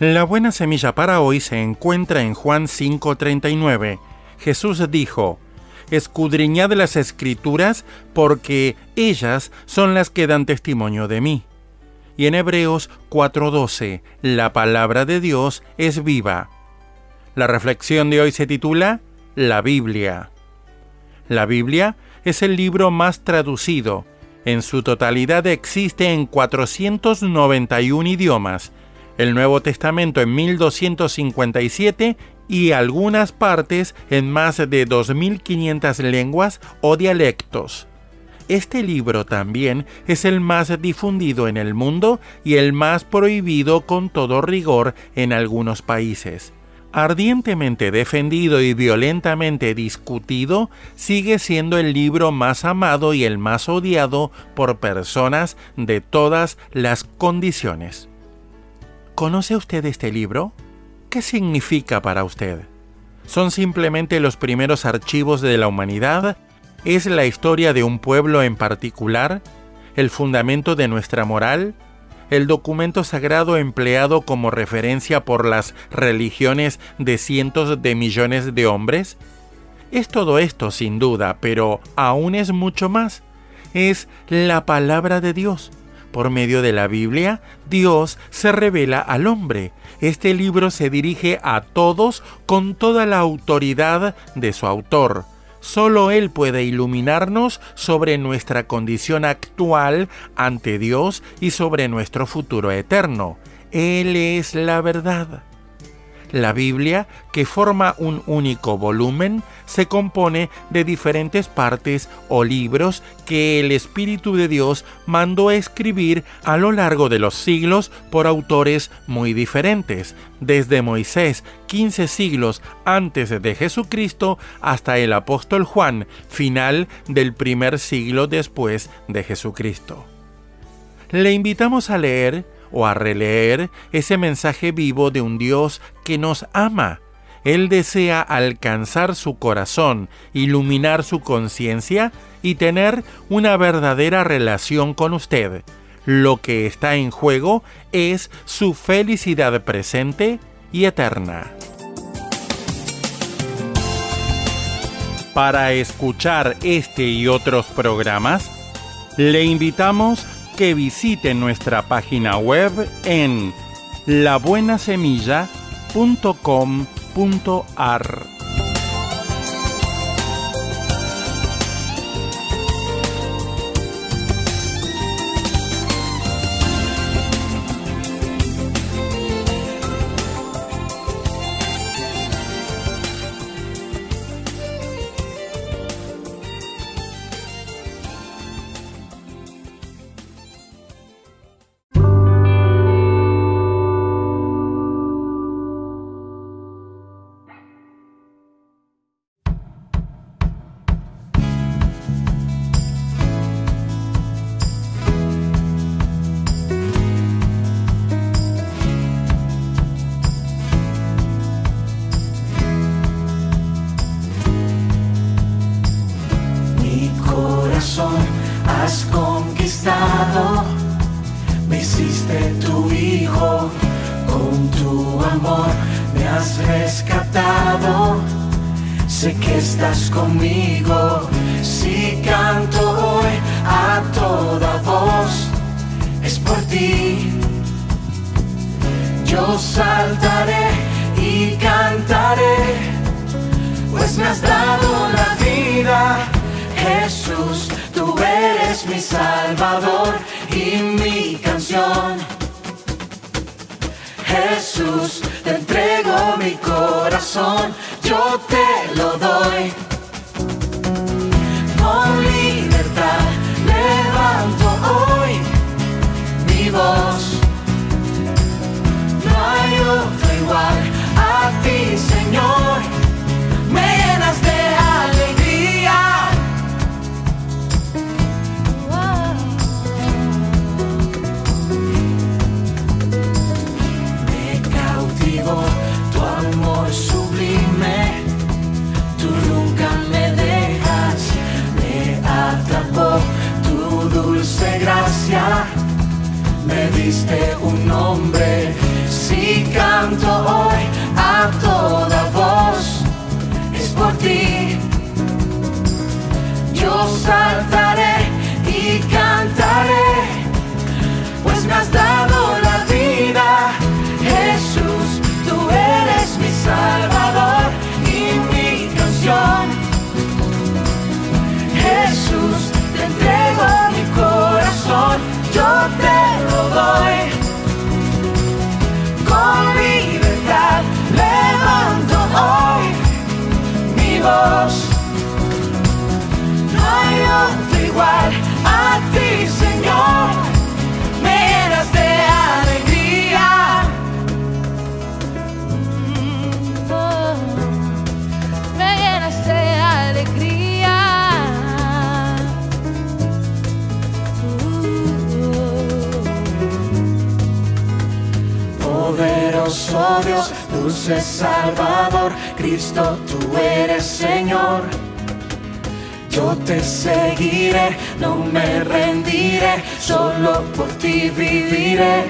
La buena semilla para hoy se encuentra en Juan 5:39. Jesús dijo, Escudriñad las escrituras porque ellas son las que dan testimonio de mí. Y en Hebreos 4:12, la palabra de Dios es viva. La reflexión de hoy se titula La Biblia. La Biblia es el libro más traducido. En su totalidad existe en 491 idiomas el Nuevo Testamento en 1257 y algunas partes en más de 2500 lenguas o dialectos. Este libro también es el más difundido en el mundo y el más prohibido con todo rigor en algunos países. Ardientemente defendido y violentamente discutido, sigue siendo el libro más amado y el más odiado por personas de todas las condiciones. ¿Conoce usted este libro? ¿Qué significa para usted? ¿Son simplemente los primeros archivos de la humanidad? ¿Es la historia de un pueblo en particular? ¿El fundamento de nuestra moral? ¿El documento sagrado empleado como referencia por las religiones de cientos de millones de hombres? Es todo esto sin duda, pero aún es mucho más. Es la palabra de Dios por medio de la Biblia, Dios se revela al hombre. Este libro se dirige a todos con toda la autoridad de su autor. Solo Él puede iluminarnos sobre nuestra condición actual ante Dios y sobre nuestro futuro eterno. Él es la verdad. La Biblia, que forma un único volumen, se compone de diferentes partes o libros que el Espíritu de Dios mandó escribir a lo largo de los siglos por autores muy diferentes, desde Moisés 15 siglos antes de Jesucristo hasta el apóstol Juan, final del primer siglo después de Jesucristo. Le invitamos a leer o a releer ese mensaje vivo de un Dios que nos ama. Él desea alcanzar su corazón, iluminar su conciencia y tener una verdadera relación con usted. Lo que está en juego es su felicidad presente y eterna. Para escuchar este y otros programas, le invitamos que visite nuestra página web en labuenasemilla.com.ar. Sé que estás conmigo, si canto hoy a toda voz, es por ti. Yo saltaré y cantaré, pues me has dado la vida Jesús, tú eres mi Salvador y mi canción. Jesús, te entrego mi corazón, yo te lo doy. Canto Poderoso Dios, dulce Salvador, Cristo, tú eres Señor. Yo te seguiré, no me rendiré, solo por ti viviré.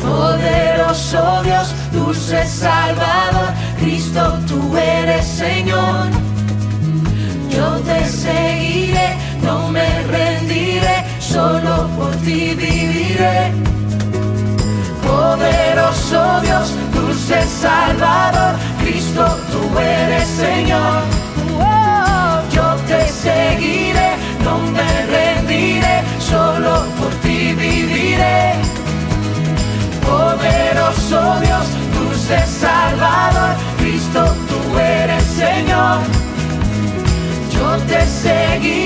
Poderoso Dios, dulce Salvador, Cristo, tú eres Señor. Yo te seguiré, no me rendiré, solo por ti viviré. Poderoso Dios, dulce Salvador, Cristo, tú eres Señor. Oh, yo te seguiré, no me rendiré, solo por ti viviré. Poderoso Dios, dulce Salvador, Cristo, tú eres Señor. Yo te seguiré,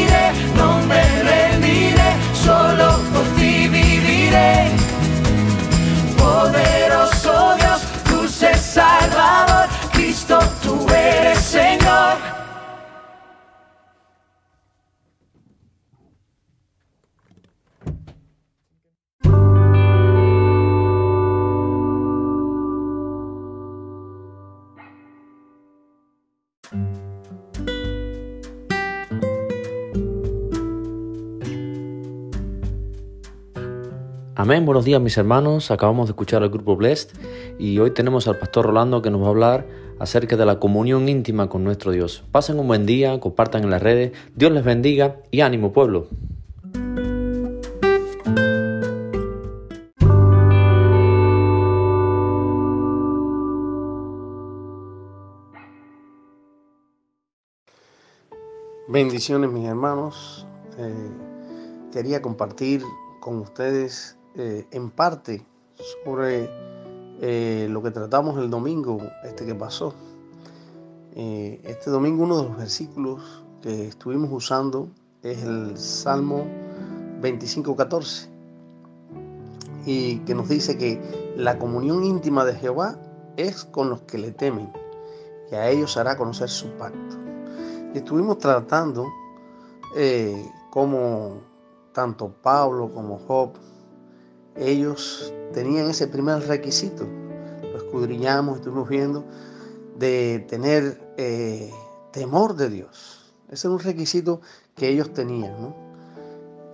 Amén, buenos días mis hermanos, acabamos de escuchar al grupo Blessed y hoy tenemos al pastor Rolando que nos va a hablar acerca de la comunión íntima con nuestro Dios. Pasen un buen día, compartan en las redes, Dios les bendiga y ánimo pueblo. Bendiciones mis hermanos. Eh, quería compartir con ustedes eh, en parte sobre eh, lo que tratamos el domingo este que pasó. Eh, este domingo uno de los versículos que estuvimos usando es el Salmo 25.14 y que nos dice que la comunión íntima de Jehová es con los que le temen y a ellos hará conocer su pacto. Estuvimos tratando cómo tanto Pablo como Job, ellos tenían ese primer requisito. Lo escudriñamos, estuvimos viendo, de tener eh, temor de Dios. Ese era un requisito que ellos tenían. ¿no?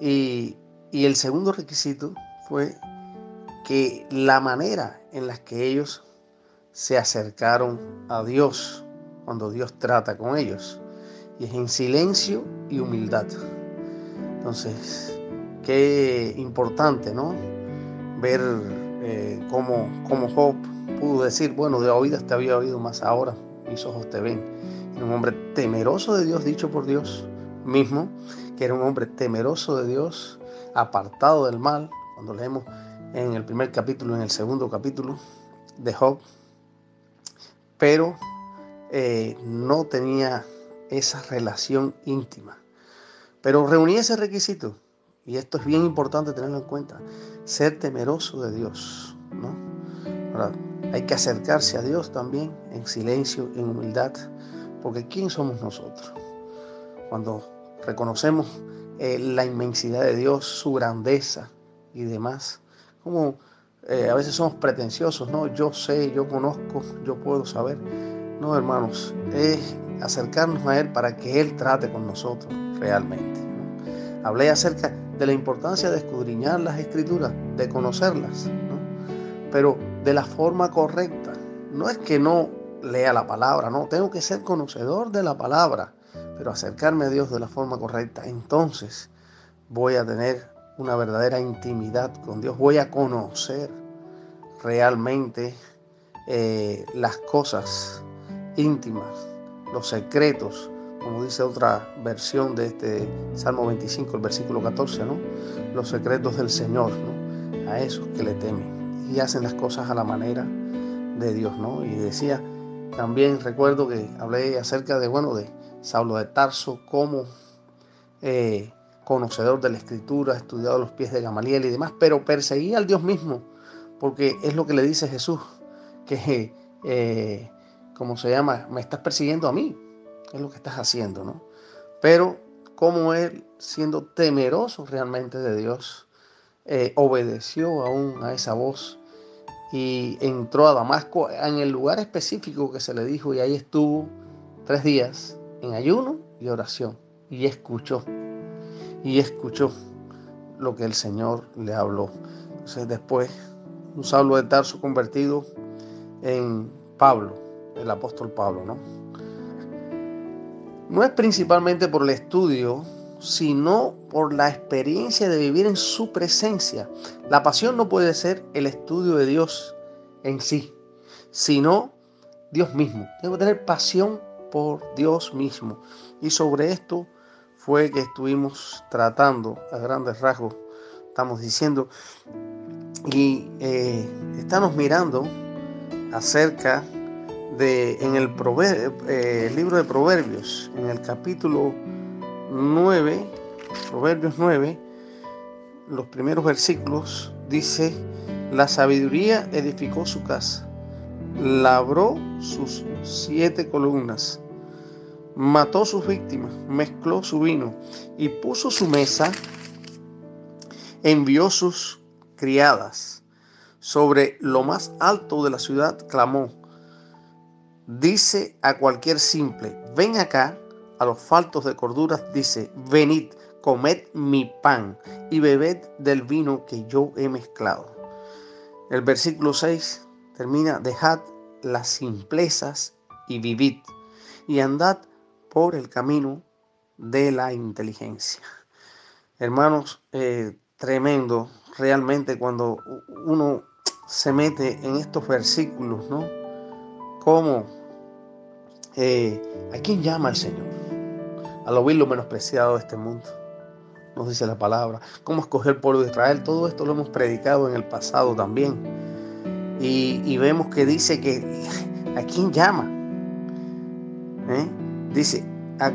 Y, y el segundo requisito fue que la manera en la que ellos se acercaron a Dios cuando Dios trata con ellos. Y es en silencio y humildad. Entonces, qué importante, ¿no? Ver eh, cómo, cómo Job pudo decir, bueno, de oídas te había oído más ahora, mis ojos te ven. Era un hombre temeroso de Dios, dicho por Dios mismo, que era un hombre temeroso de Dios, apartado del mal. Cuando leemos en el primer capítulo, en el segundo capítulo de Job, pero eh, no tenía esa relación íntima. Pero reunía ese requisito, y esto es bien importante tenerlo en cuenta, ser temeroso de Dios. ¿no? Ahora, hay que acercarse a Dios también en silencio, en humildad, porque ¿quién somos nosotros? Cuando reconocemos eh, la inmensidad de Dios, su grandeza y demás, como eh, a veces somos pretenciosos, ¿no? Yo sé, yo conozco, yo puedo saber. No, hermanos, es acercarnos a Él para que Él trate con nosotros realmente. Hablé acerca de la importancia de escudriñar las escrituras, de conocerlas. ¿no? pero de la forma correcta. No es que no lea la palabra, no, tengo que ser conocedor de la palabra, pero acercarme a Dios de la forma correcta. Entonces voy a tener una verdadera intimidad con Dios, voy a conocer realmente eh, las cosas íntimas, los secretos, como dice otra versión de este Salmo 25, el versículo 14, ¿no? Los secretos del Señor, ¿no? A esos que le temen y hacen las cosas a la manera de Dios, ¿no? Y decía, también recuerdo que hablé acerca de, bueno, de Saulo de Tarso como eh, conocedor de la escritura, estudiado los pies de Gamaliel y demás, pero perseguía al Dios mismo, porque es lo que le dice Jesús, que, eh, como se llama, me estás persiguiendo a mí, es lo que estás haciendo, ¿no? Pero como él, siendo temeroso realmente de Dios, eh, obedeció aún a esa voz y entró a Damasco en el lugar específico que se le dijo y ahí estuvo tres días en ayuno y oración y escuchó y escuchó lo que el Señor le habló. Entonces después un Saulo de Tarso convertido en Pablo, el apóstol Pablo, ¿no? No es principalmente por el estudio sino por la experiencia de vivir en su presencia. La pasión no puede ser el estudio de Dios en sí, sino Dios mismo. Que tener pasión por Dios mismo. Y sobre esto fue que estuvimos tratando a grandes rasgos, estamos diciendo, y eh, estamos mirando acerca en el eh, libro de Proverbios, en el capítulo 9, Proverbios 9, los primeros versículos, dice, la sabiduría edificó su casa, labró sus siete columnas, mató sus víctimas, mezcló su vino y puso su mesa, envió sus criadas. Sobre lo más alto de la ciudad clamó, dice a cualquier simple, ven acá a los faltos de corduras dice, venid, comed mi pan y bebed del vino que yo he mezclado. El versículo 6 termina, dejad las simplezas y vivid y andad por el camino de la inteligencia. Hermanos, eh, tremendo realmente cuando uno se mete en estos versículos, ¿no? Como eh, ¿a quién llama el Señor? a lo vil, lo menospreciado de este mundo. Nos dice la palabra. Cómo escoger el pueblo de Israel. Todo esto lo hemos predicado en el pasado también. Y, vemos que dice que a quién llama. ¿Eh? Dice, a,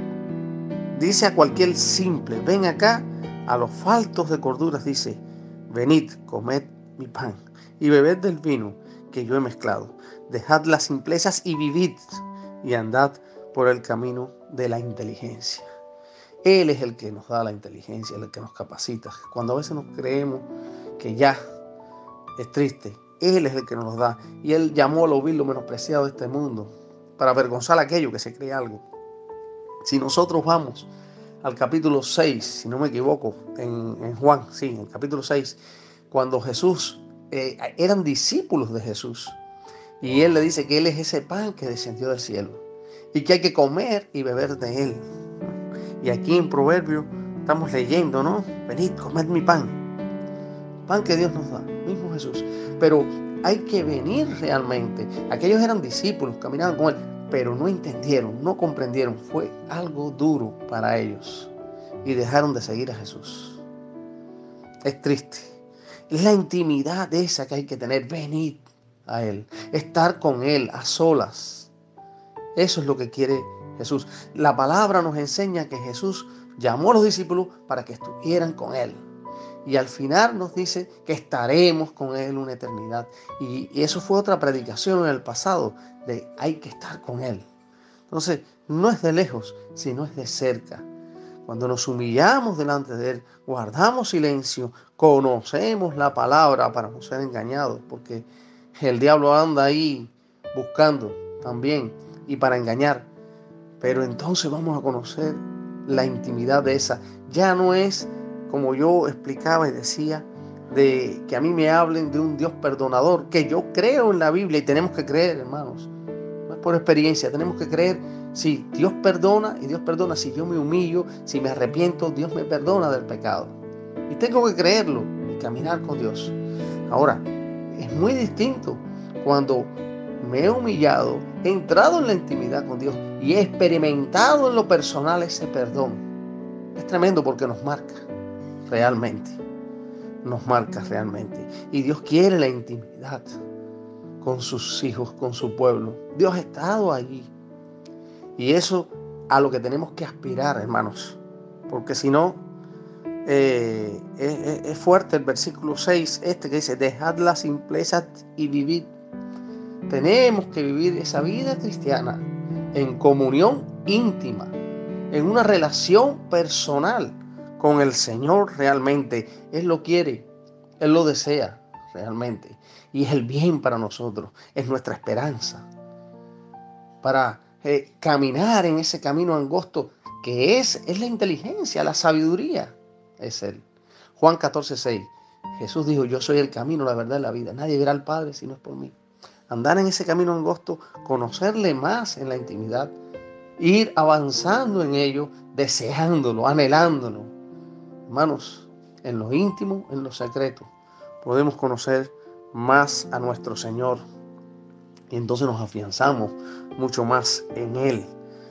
dice a cualquier simple, ven acá a los faltos de corduras, dice, venid, comed mi pan y bebed del vino que yo he mezclado. Dejad las simplezas y vivid y andad por el camino de la inteligencia. Él es el que nos da la inteligencia, el que nos capacita. Cuando a veces nos creemos que ya es triste, Él es el que nos da. Y Él llamó a lo vil, lo menospreciado de este mundo, para avergonzar a aquello que se cree algo. Si nosotros vamos al capítulo 6, si no me equivoco, en, Juan, sí, en el capítulo 6, cuando Jesús, eh, eran discípulos de Jesús, y Él le dice que Él es ese pan que descendió del cielo y que hay que comer y beber de él. Y aquí en Proverbio estamos leyendo, ¿no? Venid, comed mi pan. Pan que Dios nos da, mismo Jesús. Pero hay que venir realmente. Aquellos eran discípulos, caminaban con él, pero no entendieron, no comprendieron. Fue algo duro para ellos y dejaron de seguir a Jesús. Es triste. Es la intimidad esa que hay que tener. Venid a Él. Estar con Él a solas eso es lo que quiere Jesús. La palabra nos enseña que Jesús llamó a los discípulos para que estuvieran con Él. Y al final nos dice que estaremos con Él una eternidad. Y, eso fue otra predicación en el pasado, de hay que estar con Él. Entonces, no es de lejos, sino es de cerca. Cuando nos humillamos delante de Él, guardamos silencio, conocemos la palabra para no ser engañados, porque el diablo anda ahí buscando también y para engañar. Pero entonces vamos a conocer la intimidad de esa. Ya no es, como yo explicaba y decía, de que a mí me hablen de un Dios perdonador, que yo creo en la Biblia y tenemos que creer, hermanos. No es por experiencia, tenemos que creer si Dios perdona y Dios perdona si yo me humillo, si me arrepiento, Dios me perdona del pecado. Y tengo que creerlo y caminar con Dios. Ahora, es muy distinto cuando me he humillado, he entrado en la intimidad con Dios y he experimentado en lo personal ese perdón. Es tremendo porque nos marca realmente. Nos marca realmente. Y Dios quiere la intimidad con sus hijos, con su pueblo. Dios ha estado allí. Y eso a lo que tenemos que aspirar, hermanos. Porque si no, eh, es, fuerte el versículo 6, este que dice, dejad la simpleza y vivid. Tenemos que vivir esa vida cristiana en comunión íntima, en una relación personal con el Señor realmente. Él lo quiere, Él lo desea realmente. Y es el bien para nosotros, es nuestra esperanza. Para eh, caminar en ese camino angosto que es, es la inteligencia, la sabiduría, es Él. Juan 14, 6. Jesús dijo, yo soy el camino, la verdad la vida. Nadie verá al Padre si no es por mí. Andar en ese camino angosto, conocerle más en la intimidad, ir avanzando en ello, deseándolo, anhelándolo. Hermanos, en lo íntimo, en lo secreto, podemos conocer más a nuestro Señor. Y entonces nos afianzamos mucho más en Él.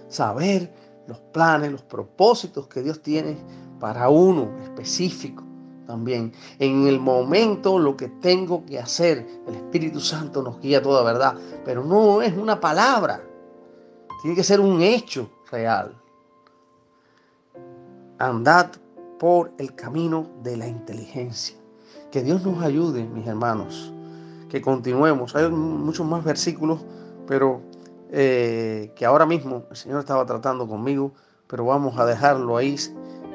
Saber los planes, los propósitos que Dios tiene para uno específico también. En el momento lo que tengo que hacer, el Espíritu Santo nos guía toda verdad, pero no es una palabra, tiene que ser un hecho real. Andad por el camino de la inteligencia. Que Dios nos ayude, mis hermanos, que continuemos. Hay muchos más versículos, pero eh, que ahora mismo el Señor estaba tratando conmigo, pero vamos a dejarlo ahí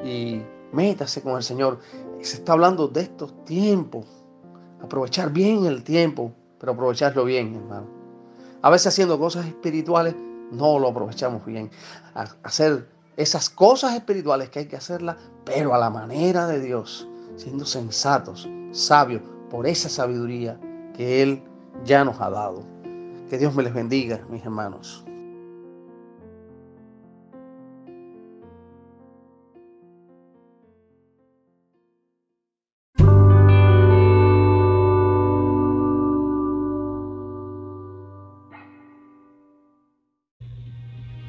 y métase con el Señor. Se está hablando de estos tiempos, aprovechar bien el tiempo, pero aprovecharlo bien, hermano. A veces haciendo cosas espirituales no lo aprovechamos bien. hacer esas cosas espirituales que hay que hacerlas, pero a la manera de Dios, siendo sensatos, sabios, por esa sabiduría que Él ya nos ha dado. Que Dios me les bendiga, mis hermanos.